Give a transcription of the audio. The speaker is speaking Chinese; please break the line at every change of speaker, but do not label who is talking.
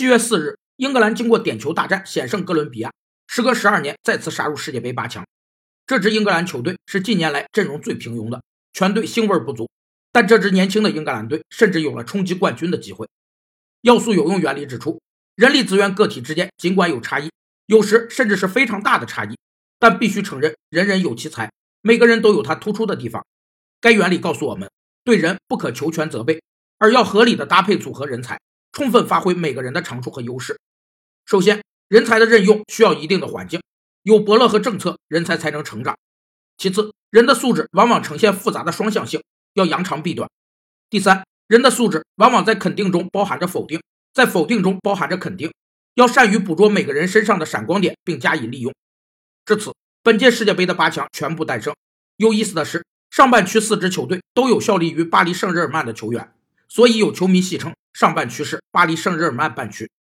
七月四日，英格兰经过点球大战险胜哥伦比亚，时隔十二年再次杀入世界杯八强。这支英格兰球队是近年来阵容最平庸的，全队腥味不足。但这支年轻的英格兰队甚至有了冲击冠军的机会。要素有用原理指出，人力资源个体之间尽管有差异，有时甚至是非常大的差异，但必须承认人人有其才，每个人都有他突出的地方。该原理告诉我们，对人不可求全责备，而要合理的搭配组合人才。充分发挥每个人的长处和优势。首先，人才的任用需要一定的环境，有伯乐和政策，人才才能成长。其次，人的素质往往呈现复杂的双向性，要扬长避短。第三，人的素质往往在肯定中包含着否定，在否定中包含着肯定，要善于捕捉每个人身上的闪光点，并加以利用。至此，本届世界杯的八强全部诞生。有意思的是，上半区四支球队都有效力于巴黎圣日耳曼的球员，所以有球迷戏称。上半区是巴黎圣日耳曼半区。